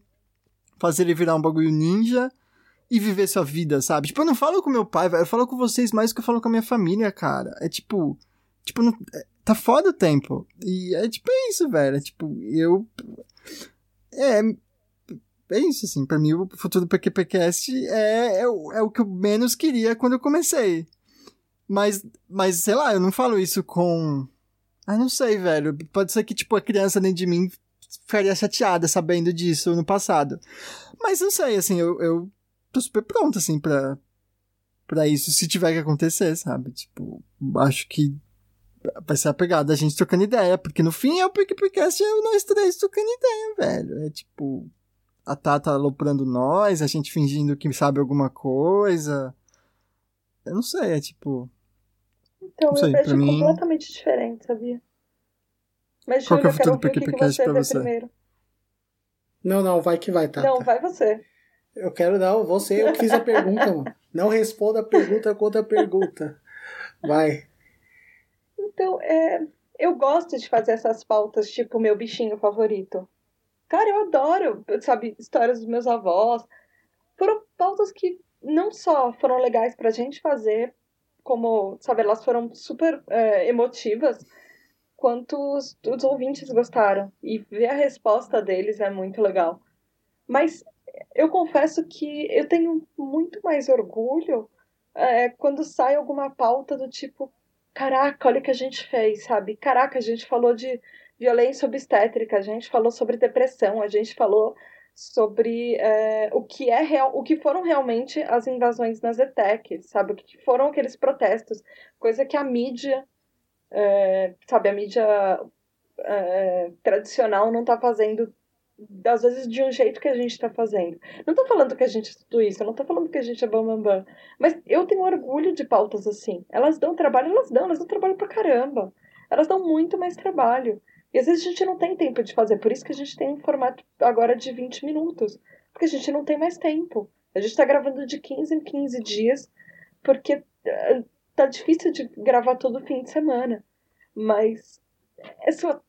fazer ele virar um bagulho ninja e viver sua vida, sabe? Tipo, eu não falo com meu pai, velho. Eu falo com vocês mais do que eu falo com a minha família, cara. É tipo. Tipo, não, é, tá foda o tempo. E é tipo é isso, velho. É tipo, eu. É. É isso, assim. Pra mim, o futuro do PQPcast é, é, o, é o que eu menos queria quando eu comecei. Mas, mas, sei lá, eu não falo isso com ah, não sei, velho. Pode ser que, tipo, a criança dentro de mim ficaria chateada sabendo disso no passado. Mas não sei, assim, eu, eu tô super pronto, assim, pra, pra isso, se tiver que acontecer, sabe? Tipo, acho que vai ser a pegada a gente trocando ideia, porque no fim é o podcast é nós três trocando ideia, velho. É tipo, a Tata aloprando nós, a gente fingindo que sabe alguma coisa. Eu não sei, é tipo. Então, sei, eu vejo mim... completamente diferente, sabia? Mas Qual que é o futuro do PQPcast pra você? Primeiro. Não, não, vai que vai, tá? Não, vai você. Eu quero, não, você, eu fiz a pergunta, mano. Não responda a pergunta contra a pergunta. Vai. Então, é, eu gosto de fazer essas pautas, tipo, meu bichinho favorito. Cara, eu adoro, sabe, histórias dos meus avós. Foram pautas que não só foram legais pra gente fazer, como, sabe, elas foram super é, emotivas, quanto os, os ouvintes gostaram. E ver a resposta deles é muito legal. Mas eu confesso que eu tenho muito mais orgulho é, quando sai alguma pauta do tipo: caraca, olha o que a gente fez, sabe? Caraca, a gente falou de violência obstétrica, a gente falou sobre depressão, a gente falou sobre é, o que é real, o que foram realmente as invasões nas ETEC, sabe? O que foram aqueles protestos, coisa que a mídia, é, sabe, a mídia é, tradicional não está fazendo, às vezes, de um jeito que a gente está fazendo. Não estou falando que a gente é tudo isso, não estou falando que a gente é bam, bam, bam, mas eu tenho orgulho de pautas assim. Elas dão trabalho, elas dão, elas dão trabalho pra caramba. Elas dão muito mais trabalho. E às vezes a gente não tem tempo de fazer, por isso que a gente tem um formato agora de 20 minutos. Porque a gente não tem mais tempo. A gente tá gravando de 15 em 15 dias, porque eh, tá difícil de gravar todo fim de semana. Mas essa,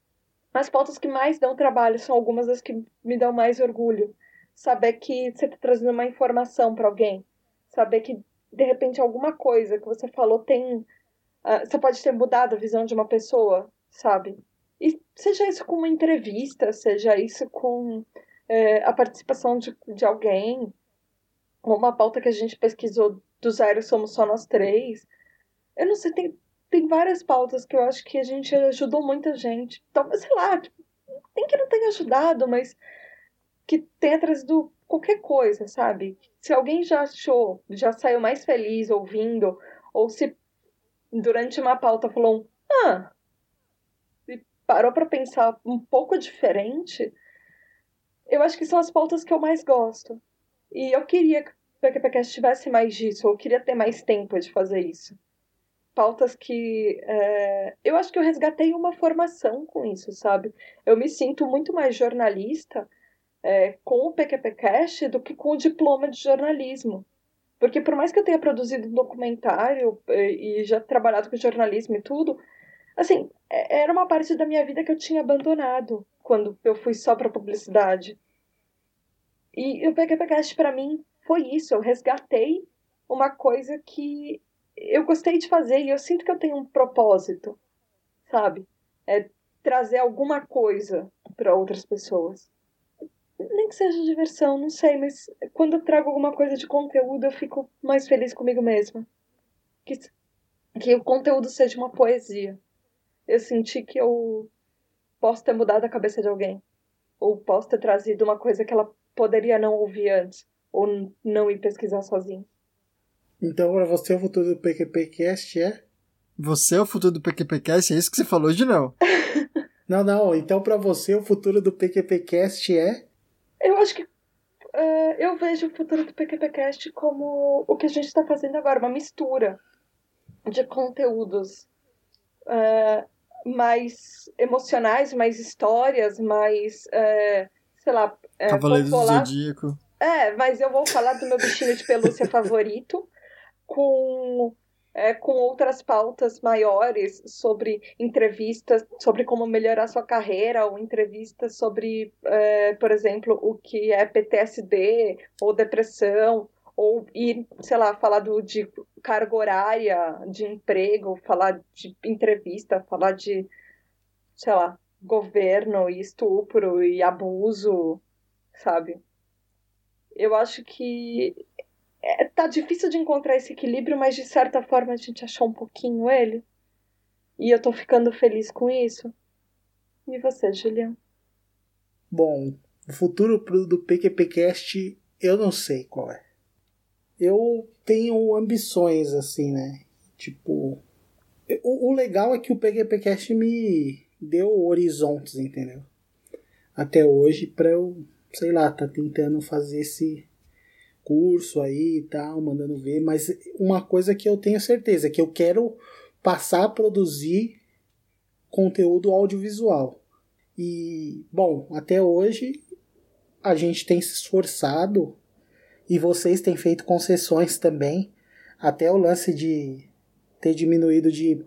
as pautas que mais dão trabalho são algumas das que me dão mais orgulho. Saber que você tá trazendo uma informação para alguém. Saber que, de repente, alguma coisa que você falou tem. Uh, você pode ter mudado a visão de uma pessoa, sabe? E seja isso com uma entrevista, seja isso com é, a participação de, de alguém, ou uma pauta que a gente pesquisou do zero, somos só nós três. Eu não sei, tem, tem várias pautas que eu acho que a gente ajudou muita gente. Talvez, sei lá, tipo, nem que não tenha ajudado, mas que tenha trazido qualquer coisa, sabe? Se alguém já achou, já saiu mais feliz ouvindo, ou se durante uma pauta falou ah, parou para pensar um pouco diferente, eu acho que são as pautas que eu mais gosto. E eu queria que o PQPcast tivesse mais disso, eu queria ter mais tempo de fazer isso. Pautas que. É... Eu acho que eu resgatei uma formação com isso, sabe? Eu me sinto muito mais jornalista é, com o PQPcast do que com o diploma de jornalismo. Porque por mais que eu tenha produzido um documentário é, e já trabalhado com jornalismo e tudo, assim, é, era uma parte da minha vida que eu tinha abandonado quando eu fui só para publicidade. E o PQPcast para mim foi isso, eu resgatei uma coisa que eu gostei de fazer e eu sinto que eu tenho um propósito, sabe? É trazer alguma coisa para outras pessoas. Nem que seja diversão, não sei, mas quando eu trago alguma coisa de conteúdo, eu fico mais feliz comigo mesma. Que, que o conteúdo seja uma poesia. Eu senti que eu posso ter mudado a cabeça de alguém. Ou posso ter trazido uma coisa que ela poderia não ouvir antes. Ou não ir pesquisar sozinho. Então, para você, o futuro do PQPcast é? Você é o futuro do PQPcast? É isso que você falou de não? não, não. Então, para você, o futuro do PQPcast é? Eu acho que uh, eu vejo o futuro do PQPcast como o que a gente está fazendo agora, uma mistura de conteúdos uh, mais emocionais, mais histórias, mais, uh, sei lá... Uh, Cavaleiros do Zodíaco. É, mas eu vou falar do meu bichinho de pelúcia favorito com é, com outras pautas maiores sobre entrevistas, sobre como melhorar sua carreira, ou entrevistas sobre, é, por exemplo, o que é PTSD ou depressão, ou ir, sei lá, falar do, de carga horária de emprego, falar de entrevista, falar de, sei lá, governo e estupro e abuso, sabe? Eu acho que é, tá difícil de encontrar esse equilíbrio, mas de certa forma a gente achou um pouquinho ele. E eu tô ficando feliz com isso. E você, Julião? Bom, o futuro do PQPcast eu não sei qual é. Eu tenho ambições assim, né? Tipo, o, o legal é que o PQPcast me deu horizontes, entendeu? Até hoje para eu, sei lá, tá tentando fazer esse curso aí e tal, mandando ver, mas uma coisa que eu tenho certeza, que eu quero passar a produzir conteúdo audiovisual. E, bom, até hoje a gente tem se esforçado e vocês têm feito concessões também, até o lance de ter diminuído de,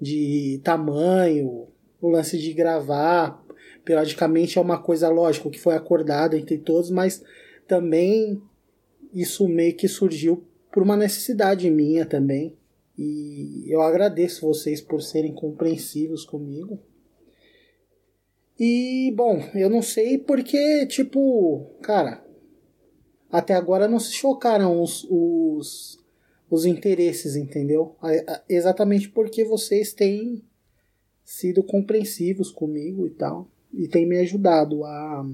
de tamanho, o lance de gravar periodicamente é uma coisa lógica que foi acordada entre todos, mas também isso meio que surgiu por uma necessidade minha também. E eu agradeço vocês por serem compreensivos comigo. E, bom, eu não sei porque, tipo, cara, até agora não se chocaram os, os, os interesses, entendeu? Exatamente porque vocês têm sido compreensivos comigo e tal. E têm me ajudado a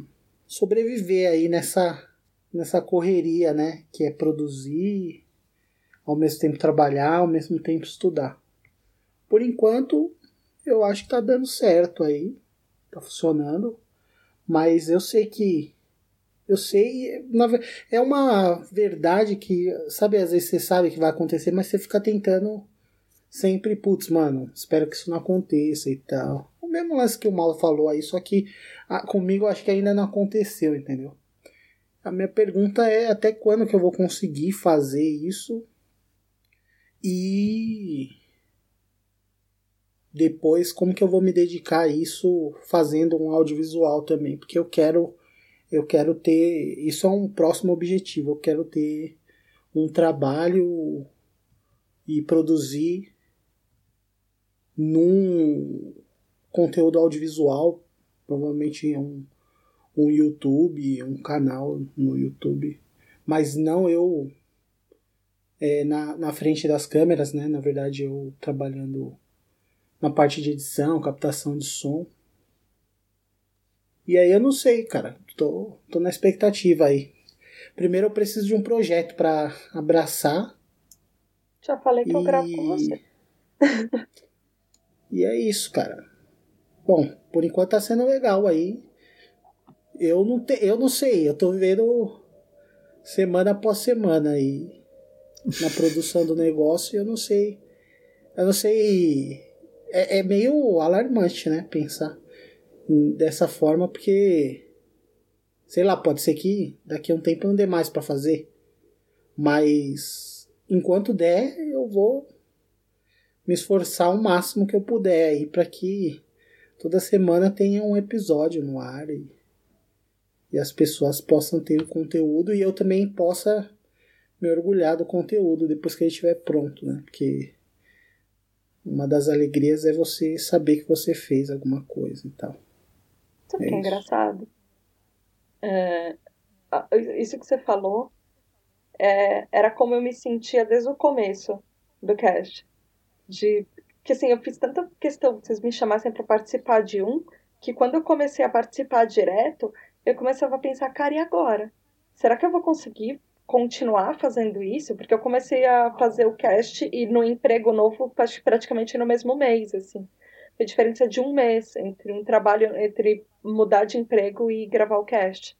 sobreviver aí nessa nessa correria, né? Que é produzir, ao mesmo tempo trabalhar, ao mesmo tempo estudar. Por enquanto, eu acho que tá dando certo aí, tá funcionando, mas eu sei que eu sei, é uma verdade que, sabe, às vezes você sabe que vai acontecer, mas você fica tentando sempre, putz, mano, espero que isso não aconteça e tal. O mesmo lance que o Malo falou aí, só que ah, comigo acho que ainda não aconteceu, entendeu? A minha pergunta é até quando que eu vou conseguir fazer isso e depois como que eu vou me dedicar a isso fazendo um audiovisual também, porque eu quero eu quero ter, isso é um próximo objetivo, eu quero ter um trabalho e produzir num conteúdo audiovisual, provavelmente um um YouTube, um canal no YouTube, mas não eu é, na, na frente das câmeras, né? Na verdade, eu trabalhando na parte de edição, captação de som. E aí eu não sei, cara. Tô, tô na expectativa aí. Primeiro eu preciso de um projeto para abraçar. Já falei que e... eu gravo com você. e é isso, cara. Bom, por enquanto tá sendo legal aí. Eu não, te, eu não sei, eu tô vivendo semana após semana aí na produção do negócio e eu não sei. Eu não sei. É, é meio alarmante, né? Pensar dessa forma, porque. Sei lá, pode ser que daqui a um tempo não dê mais para fazer. Mas enquanto der, eu vou me esforçar o máximo que eu puder aí para que toda semana tenha um episódio no ar e, e as pessoas possam ter o conteúdo e eu também possa me orgulhar do conteúdo depois que ele estiver pronto, né? Porque uma das alegrias é você saber que você fez alguma coisa e tal. Sabe é que é engraçado? É, isso que você falou é, era como eu me sentia desde o começo do cast. De que assim, eu fiz tanta questão que vocês me chamassem para participar de um, que quando eu comecei a participar direto, eu começava a pensar, cara, e agora? Será que eu vou conseguir continuar fazendo isso, porque eu comecei a fazer o cast e no emprego novo praticamente no mesmo mês, assim. A diferença de um mês entre um trabalho, entre mudar de emprego e gravar o cast.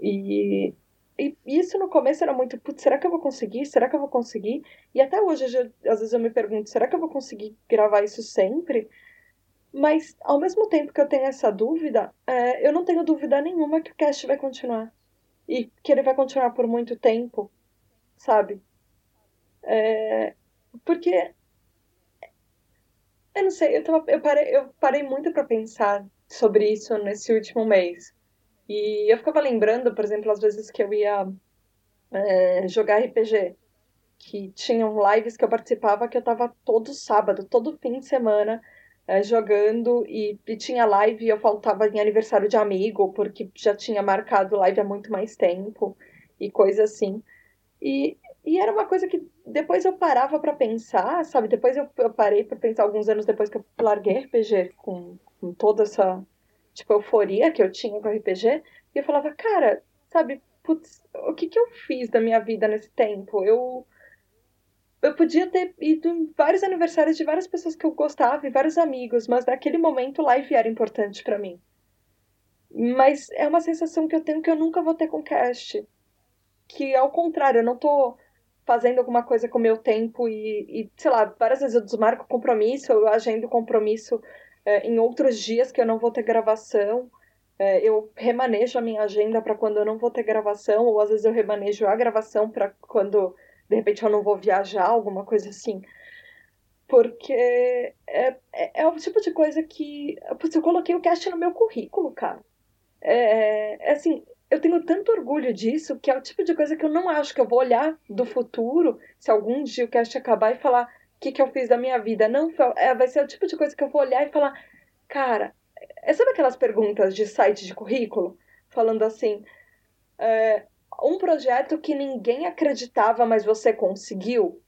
E, e isso no começo era muito, putz, será que eu vou conseguir? Será que eu vou conseguir? E até hoje, já, às vezes eu me pergunto, será que eu vou conseguir gravar isso sempre? Mas, ao mesmo tempo que eu tenho essa dúvida, é, eu não tenho dúvida nenhuma que o cast vai continuar e que ele vai continuar por muito tempo, sabe? É, porque eu não sei, eu, tava, eu, parei, eu parei muito para pensar sobre isso nesse último mês. E eu ficava lembrando, por exemplo, as vezes que eu ia é, jogar RPG, que tinham lives que eu participava que eu tava todo sábado, todo fim de semana é, jogando e, e, tinha live e eu faltava em aniversário de amigo, porque já tinha marcado live há muito mais tempo e coisa assim. E, e era uma coisa que depois eu parava para pensar, sabe? Depois eu, eu parei para pensar alguns anos depois que eu larguei RPG com, com toda essa tipo euforia que eu tinha com RPG, e eu falava, cara, sabe, putz, o que que eu fiz da minha vida nesse tempo? Eu eu podia ter ido em vários aniversários de várias pessoas que eu gostava e vários amigos, mas naquele momento live era importante para mim. Mas é uma sensação que eu tenho que eu nunca vou ter com cast. Que ao contrário, eu não tô fazendo alguma coisa com o meu tempo e, e sei lá, várias vezes eu desmarco compromisso, eu agendo compromisso é, em outros dias que eu não vou ter gravação. É, eu remanejo a minha agenda para quando eu não vou ter gravação, ou às vezes eu remanejo a gravação para quando de repente eu não vou viajar, alguma coisa assim. Porque é, é, é o tipo de coisa que. Putz, eu coloquei o cast no meu currículo, cara. É, é, assim, eu tenho tanto orgulho disso que é o tipo de coisa que eu não acho que eu vou olhar do futuro, se algum dia o cast acabar e falar que, que eu fiz da minha vida. Não, é, vai ser o tipo de coisa que eu vou olhar e falar, cara, é, sabe aquelas perguntas de site de currículo? Falando assim, é, um projeto que ninguém acreditava, mas você conseguiu,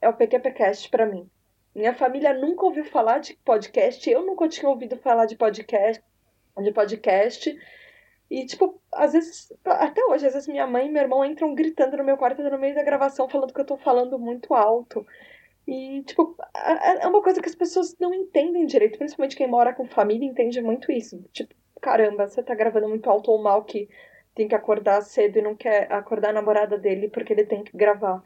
é o PQPcast para mim. Minha família nunca ouviu falar de podcast, eu nunca tinha ouvido falar de podcast, de podcast. E, tipo, às vezes, até hoje, às vezes minha mãe e meu irmão entram gritando no meu quarto no meio da gravação, falando que eu tô falando muito alto. E, tipo, é uma coisa que as pessoas não entendem direito, principalmente quem mora com família entende muito isso. Tipo, caramba, você tá gravando muito alto ou mal que tem que acordar cedo e não quer acordar a namorada dele porque ele tem que gravar.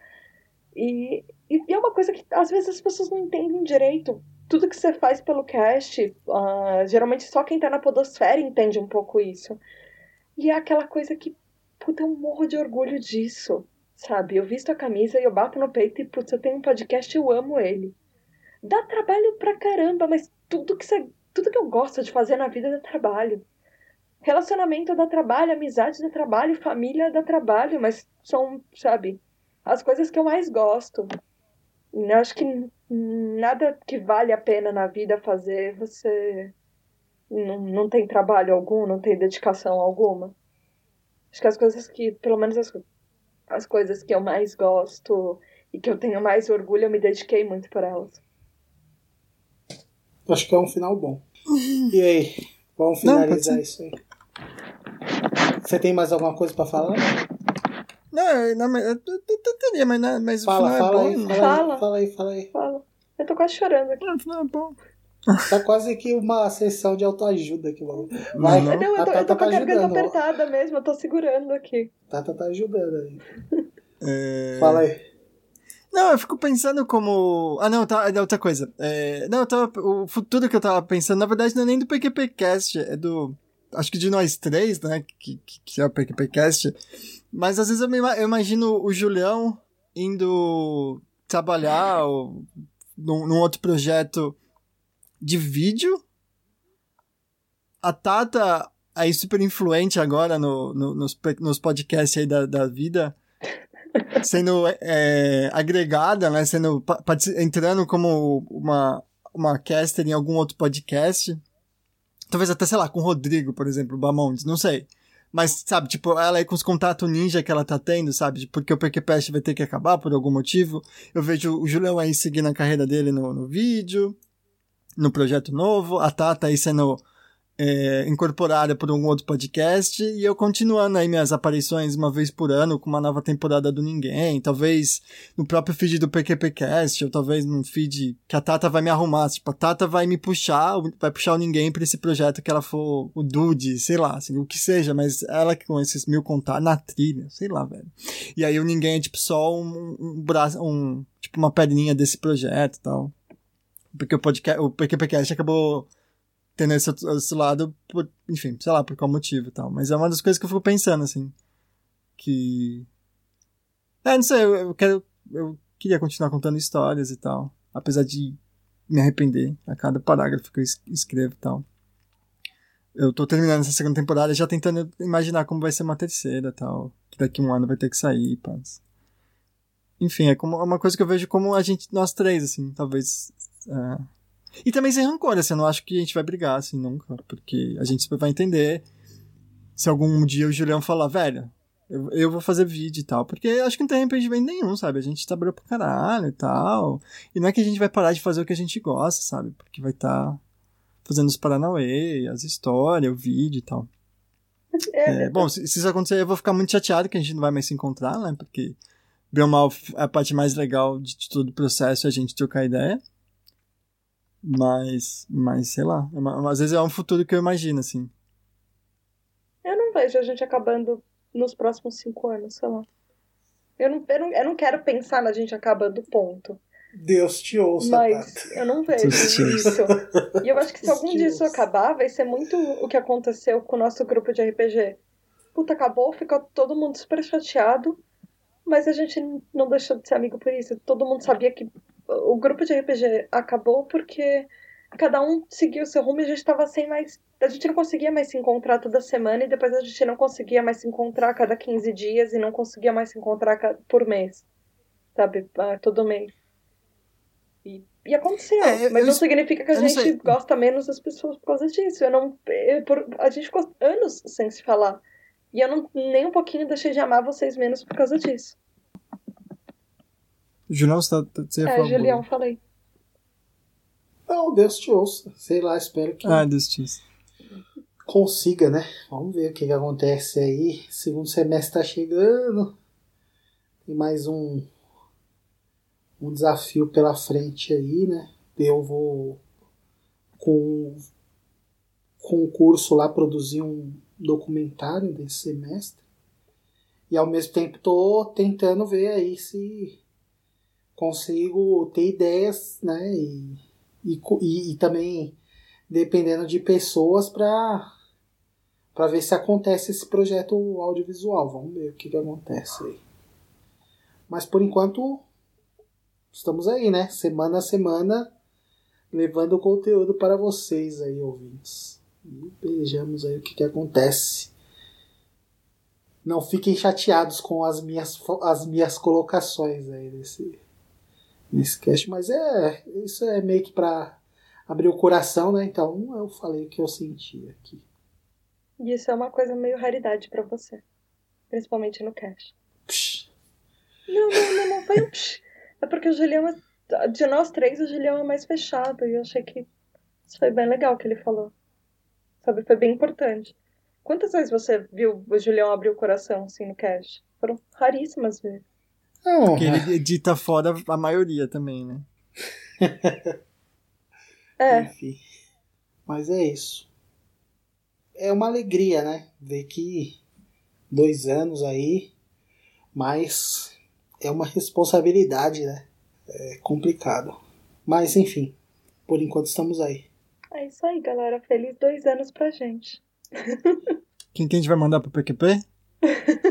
E, e é uma coisa que às vezes as pessoas não entendem direito. Tudo que você faz pelo cast, uh, geralmente só quem tá na podosfera entende um pouco isso. E é aquela coisa que, puta, eu morro de orgulho disso, sabe? Eu visto a camisa e eu bato no peito e, putz, eu tenho um podcast e eu amo ele. Dá trabalho pra caramba, mas tudo que, você, tudo que eu gosto de fazer na vida dá trabalho. Relacionamento dá trabalho, amizade dá trabalho, família dá trabalho, mas são, sabe, as coisas que eu mais gosto. Eu acho que nada que vale a pena na vida fazer, você não, não tem trabalho algum, não tem dedicação alguma. Acho que as coisas que, pelo menos as, as coisas que eu mais gosto e que eu tenho mais orgulho, eu me dediquei muito por elas. Acho que é um final bom. E aí? Vamos finalizar Não, isso aí. Você tem mais alguma coisa pra falar? Não, não mas eu teria, mas, não- mas Fala, o final fala é aí, bom. fala, Fala. aí, fala aí, fala aí. Fala. Eu tô quase chorando aqui. Não, o final é bom. Tá quase que uma sessão de autoajuda aqui, mano. Vai, Não, Não, eu tô, a eu tô Tata com a tá garganta apertada mesmo, eu tô segurando aqui. Tata tá ajudando aí. É... Fala aí. Não, eu fico pensando como. Ah, não, tá, é outra coisa. É, Não, eu tava... o futuro que eu tava pensando, na verdade, não é nem do PQPcast, é do. Acho que de nós três, né? Que, que, que é o PQPcast. Mas às vezes eu, me eu imagino o Julião indo trabalhar ou num, num outro projeto de vídeo. A Tata, aí super influente agora no, no- nos, nos podcasts aí da, da vida sendo é, agregada, né? Sendo entrando como uma uma caster em algum outro podcast. Talvez até, sei lá, com o Rodrigo, por exemplo, Bamondes, não sei. Mas, sabe, tipo, ela aí com os contatos ninja que ela tá tendo, sabe? Porque o PQPest vai ter que acabar por algum motivo. Eu vejo o Julião aí seguindo a carreira dele no, no vídeo, no projeto novo, a Tata aí sendo é, incorporada por um outro podcast e eu continuando aí minhas aparições uma vez por ano com uma nova temporada do Ninguém, talvez no próprio feed do PQPcast ou talvez num feed que a Tata vai me arrumar, tipo, a Tata vai me puxar, vai puxar o Ninguém pra esse projeto que ela for o Dude, sei lá, assim, o que seja, mas ela com esses mil contatos, na trilha, sei lá, velho. E aí o Ninguém é tipo só um, um braço, um, tipo uma perninha desse projeto e tal. Porque o podcast, o PQPcast acabou tendo esse, esse lado, por, enfim, sei lá por qual motivo e tal. Mas é uma das coisas que eu fico pensando, assim. Que. É, não sei, eu, eu quero. Eu queria continuar contando histórias e tal. Apesar de me arrepender a cada parágrafo que eu es- escrevo e tal. Eu tô terminando essa segunda temporada já tentando imaginar como vai ser uma terceira e tal. Que daqui um ano vai ter que sair, paz. Enfim, é como é uma coisa que eu vejo como a gente, nós três, assim, talvez. É, e também sem rancor, assim, eu não acho que a gente vai brigar, assim, nunca. Porque a gente vai entender se algum dia o Julião falar, velho, eu, eu veu fazer vídeo e tal. Porque acho que não tem arrependimento nenhum, sabe? A gente trabalhou pra caralho e tal. E não é que a gente vai parar de fazer o que a gente gosta, sabe? Porque vai estar fazendo os Paranauê, as histórias, o vídeo e tal. É, É, bom, se, se isso acontecer, eu vou ficar muito chateado que a gente não vai mais se encontrar, né? Porque, bem ou mal, f- a parte mais legal de, de todo o processo é a gente trocar ideia. Mas, mas sei lá, é uma- às vezes é um futuro que eu imagino, assim. Eu não vejo a gente acabando nos próximos cinco anos, sei lá. Eu não, eu não, eu não quero pensar na gente acabando, ponto. Deus te ouça, Mas Tata. eu não vejo isso. E eu acho que se algum dia isso acabar, vai ser muito o que aconteceu com o nosso grupo de RPG. Puta, acabou, ficou todo mundo super chateado, mas a gente não deixou de ser amigo por isso. Todo mundo sabia que o grupo de RPG acabou porque cada um seguiu o seu rumo e a gente tava sem mais. A gente não conseguia mais se encontrar toda semana e depois a gente não conseguia mais se encontrar a cada 15 dias e não conseguia mais se encontrar por mês. Sabe? Ah, Todo mês. E, e aconteceu. É, eu- mas não significa que a gente gosta menos das pessoas por causa disso. Eu não. eu- por- a gente ficou anos sem se falar. E eu não, nem um pouquinho deixei de amar vocês menos por causa disso. Julião, você, tá, tá- você ia É, falar Julião, bagulho? falei. Não, Deus te ouça. Sei lá, espero que Ah, Deus te ouça. consiga, né? Vamos ver o que, que acontece aí. Segundo semestre tá chegando. Tem mais um, um desafio pela frente aí, né? Eu vou com, com o curso lá produzir um documentário desse semestre. E ao mesmo tempo tô tentando ver aí se consigo ter ideias, né? E, e, e, e também dependendo de pessoas para para ver se acontece esse projeto audiovisual. Vamos ver o que, que acontece aí. Mas por enquanto estamos aí, né? Semana a semana levando conteúdo para vocês aí, ouvintes. E vejamos aí o que, que acontece. Não fiquem chateados com as minhas, as minhas colocações aí nesse, nesse cast, mas é isso é meio que para abrir o coração, né? Então eu falei o que eu senti aqui. E isso é uma coisa meio raridade pra você. Principalmente no cast. Psh, Não, não, não, não foi um psh. É porque o Julião é. De nós três, o Julião é mais fechado. E eu achei que Isso foi bem legal que ele falou. Sabe, foi bem importante. Quantas vezes você viu o Julião abrir o coração assim no cast? Foram raríssimas vezes. Não, Porque ele edita fora a maioria também, né? É, Enfim. Mas é isso. É uma alegria, né? Ver que dois anos aí, mas é uma responsabilidade, né? É complicado. Mas enfim, por enquanto estamos aí. é isso aí, galera. Feliz dois anos pra gente. Quem que a gente vai mandar pro PQP?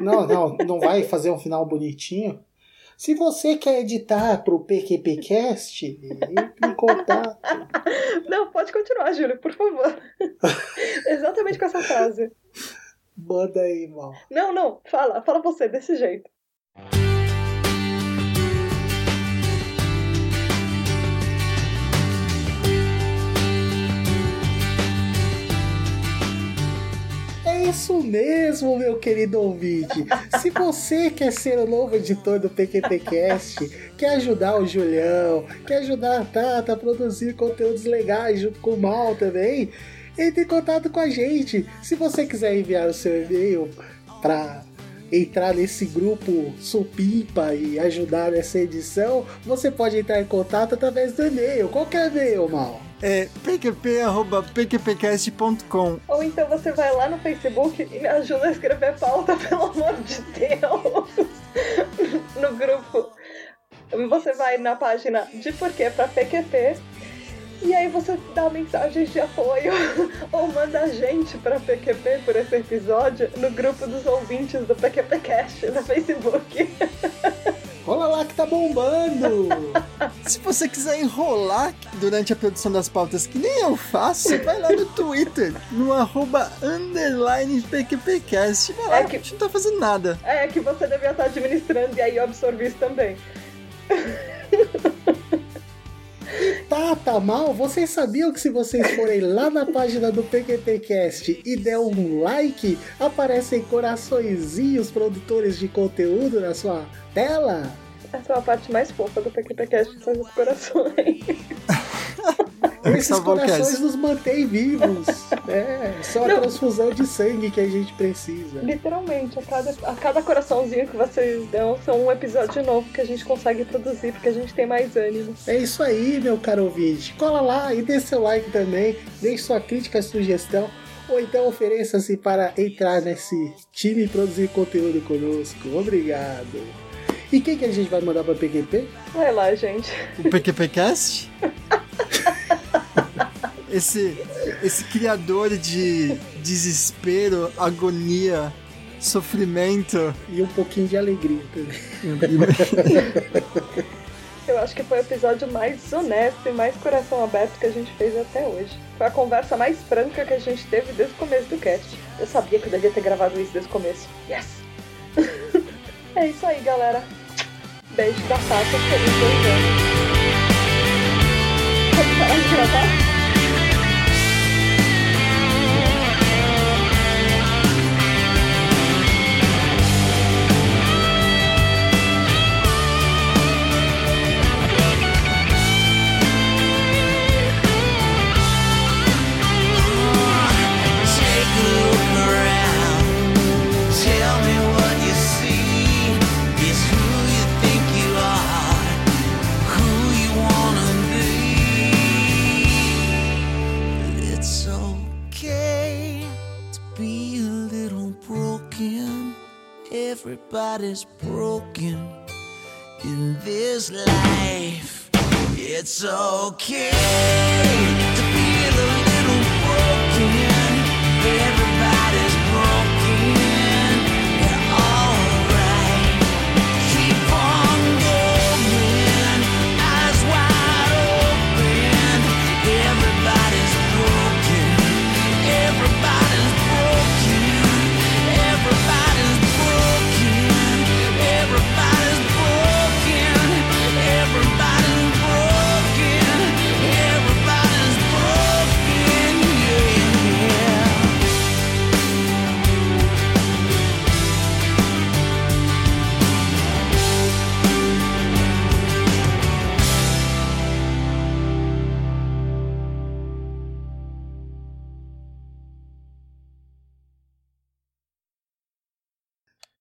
Não, não, não vai fazer um final bonitinho. Se você quer editar pro PQPcast, entre em contato. Não, pode continuar, Júlio, por favor. Exatamente com essa frase. Manda aí, mal. Não, não, fala, fala você, desse jeito. É isso mesmo, meu querido ouvinte. Se você quer ser o novo editor do PQPcast, quer ajudar o Julião, quer ajudar a Tata a produzir conteúdos legais junto com o Mal também, entre em contato com a gente. Se você quiser enviar o seu e-mail para entrar nesse grupo supimpa e ajudar nessa edição, você pode entrar em contato através do e-mail. Qual que é o e-mail, Mal? É pqp.pqpcast.com. Ou então você vai lá no Facebook e me ajuda a escrever pauta, pelo amor de Deus. No grupo. Você vai na página de porquê pra PQP. E aí você dá mensagens de apoio ou manda a gente pra PQP por esse episódio no grupo dos ouvintes do PQPcast no Facebook. Olha lá que tá bombando! Se você quiser enrolar durante a produção das pautas, que nem eu faço, vai lá no Twitter, no arroba underline PQPcast. Vai lá, É que- a gente não tá fazendo nada. É que você devia estar administrando e aí eu absorvi isso também. Tá, tá mal. Vocês sabiam que se vocês forem lá na página do PQPcast e der um like, aparecem coraçõezinhos produtores de conteúdo na sua tela? Essa é a parte mais fofa do PQPcast, são os corações. Esses Salvou o corações nos mantêm vivos. É, só a Não. transfusão de sangue que a gente precisa. Literalmente, a cada, a cada coraçãozinho que vocês dão são um episódio novo que a gente consegue produzir, porque a gente tem mais ânimo. É isso aí, meu caro ouvinte. Cola lá e dê seu like também. Deixe sua crítica e sugestão. Ou então ofereça-se para entrar nesse time e produzir conteúdo conosco. Obrigado. E quem que a gente vai mandar para PQP? Vai lá, gente. O PQPcast? Esse, esse criador de desespero, agonia, sofrimento. E um pouquinho de alegria também. Eu acho que foi o episódio mais honesto e mais coração aberto que a gente fez até hoje. Foi a conversa mais franca que a gente teve desde o começo do cast. Eu sabia que eu devia ter gravado isso desde o começo. Yes! é isso aí, galera. Beijo da Tata, feliz dois anos. Pode parar de gravar? Okay